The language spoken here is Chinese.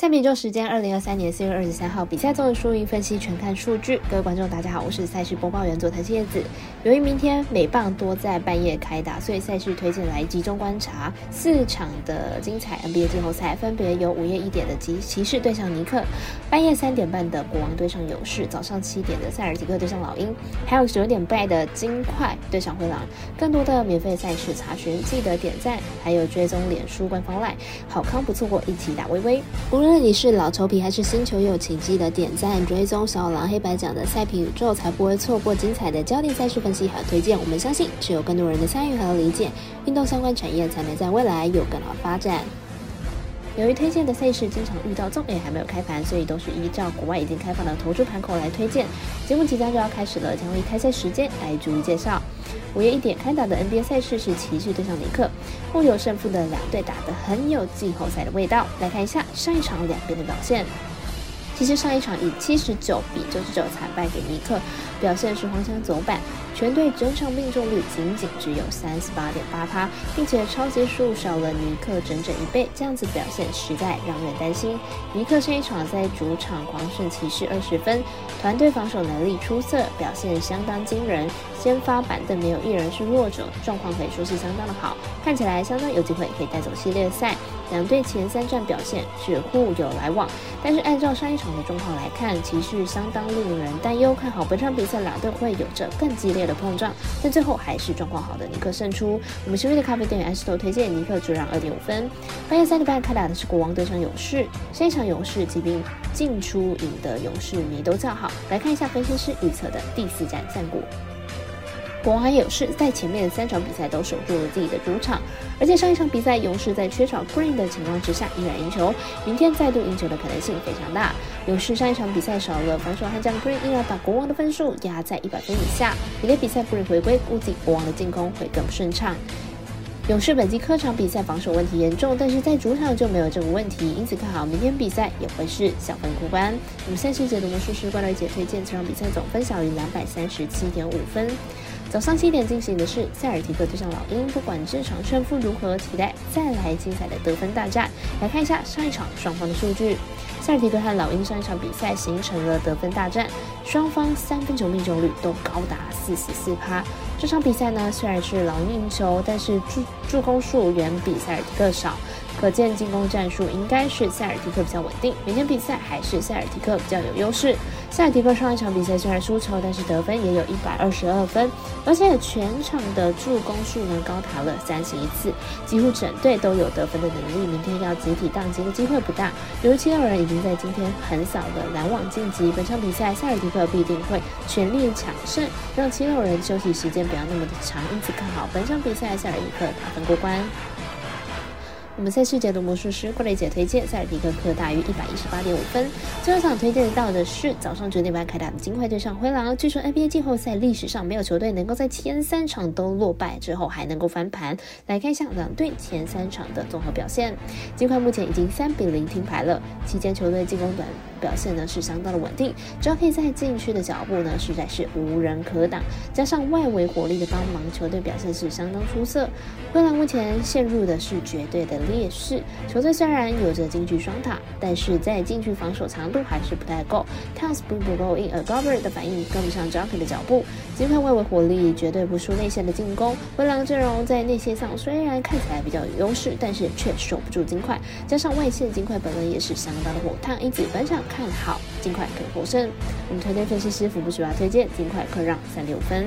下面就时间，二零二三年四月二十三号比赛中的输赢分析全看数据。各位观众，大家好，我是赛事播报员佐藤叶子。由于明天美棒多在半夜开打，所以赛事推荐来集中观察四场的精彩 NBA 季后赛，分别有午夜一点的骑骑士对上尼克，半夜三点半的国王对上勇士，早上七点的塞尔提克对上老鹰，还有九点半的金块对上灰狼。更多的免费赛事查询，记得点赞，还有追踪脸书官方 LINE，好康不错过，一起打微微。无论论你是老球皮还是新球友，请记得点赞、追踪小狼黑白奖的赛评宇宙，才不会错过精彩的焦点赛事分析和推荐。我们相信，只有更多人的参与和理解，运动相关产业才能在未来有更好发展。由于推荐的赛事经常遇到重点还没有开盘，所以都是依照国外已经开放的投注盘口来推荐。节目即将就要开始了，将会开赛时间来逐一介绍。午夜一点开打的 NBA 赛事是骑士对上尼克，互有胜负的两队打得很有季后赛的味道。来看一下上一场两边的表现。其实上一场以七十九比九十九惨败给尼克，表现是荒腔走板，全队整场命中率仅仅只有三十八点八趴，并且超级数少了尼克整整一倍，这样子表现实在让人担心。尼克上一场在主场狂胜骑士二十分，团队防守能力出色，表现相当惊人，先发板凳没有一人是弱者，状况可以说是相当的好，看起来相当有机会可以带走系列赛。两队前三战表现是互有来往，但是按照上一场的状况来看，骑士相当令人担忧。看好本场比赛两队会有着更激烈的碰撞，但最后还是状况好的尼克胜出。我们新锐的咖啡店员 S 头推荐尼克主让二点五分。半夜三点半开打的是国王对上勇士，上一场勇士骑兵进出赢得勇士迷都叫好。来看一下分析师预测的第四战战果。国王勇士在前面三场比赛都守住了自己的主场，而且上一场比赛勇士在缺少 Green 的情况之下依然赢球，明天再度赢球的可能性非常大。勇士上一场比赛少了防守悍将 Green，因而把国王的分数压在一百分以下。明天比赛 Green 回归，估计国王的进攻会更不顺畅。勇士本季客场比赛防守问题严重，但是在主场就没有这个问题，因此看好明天比赛也会是小分过关。我们赛事解读魔术师关雷姐推荐这场比赛总分小于两百三十七点五分。早上七点进行的是塞尔提克对上老鹰，不管这场胜负如何，期待再来精彩的得分大战。来看一下上一场双方的数据，塞尔提克和老鹰上一场比赛形成了得分大战，双方三分球命中率都高达四十四趴。这场比赛呢，虽然是老鹰赢球，但是助助攻数远比塞尔提克少。可见进攻战术应该是塞尔提克比较稳定，明天比赛还是塞尔提克比较有优势。塞尔提克上一场比赛虽然输球，但是得分也有一百二十二分，而且全场的助攻数呢高达了三十一次，几乎整队都有得分的能力。明天要集体宕机的机会不大，由于七六人已经在今天横扫了篮网晋级，本场比赛塞尔提克必定会全力抢胜，让七六人休息时间不要那么的长，因此看好本场比赛塞尔提克打分过关。我们赛事解读魔术师过雷姐推荐塞尔迪克克大于一百一十八点五分。最后想推荐到的是早上九点半开打的金块对上灰狼。据说 NBA 季后赛历史上没有球队能够在前三场都落败之后还能够翻盘。来看一下两队前三场的综合表现。金块目前已经三比零停牌了，期间球队进攻短表现呢是相当的稳定，只要可以在禁区的脚步呢实在是无人可挡，加上外围火力的帮忙，球队表现是相当出色。灰狼目前陷入的是绝对的。势，球队虽然有着禁区双塔，但是在禁区防守强度还是不太够。Towns 不够硬，而 Gobert 的反应跟不上 j o c k e 的脚步。金块外围火力绝对不输内线的进攻。灰狼阵容在内线上虽然看起来比较有优势，但是却守不住金块。加上外线金块本人也是相当的火烫，因此本场看好金块可以获胜。我们团队分析师福布斯华推荐金块客让三六分。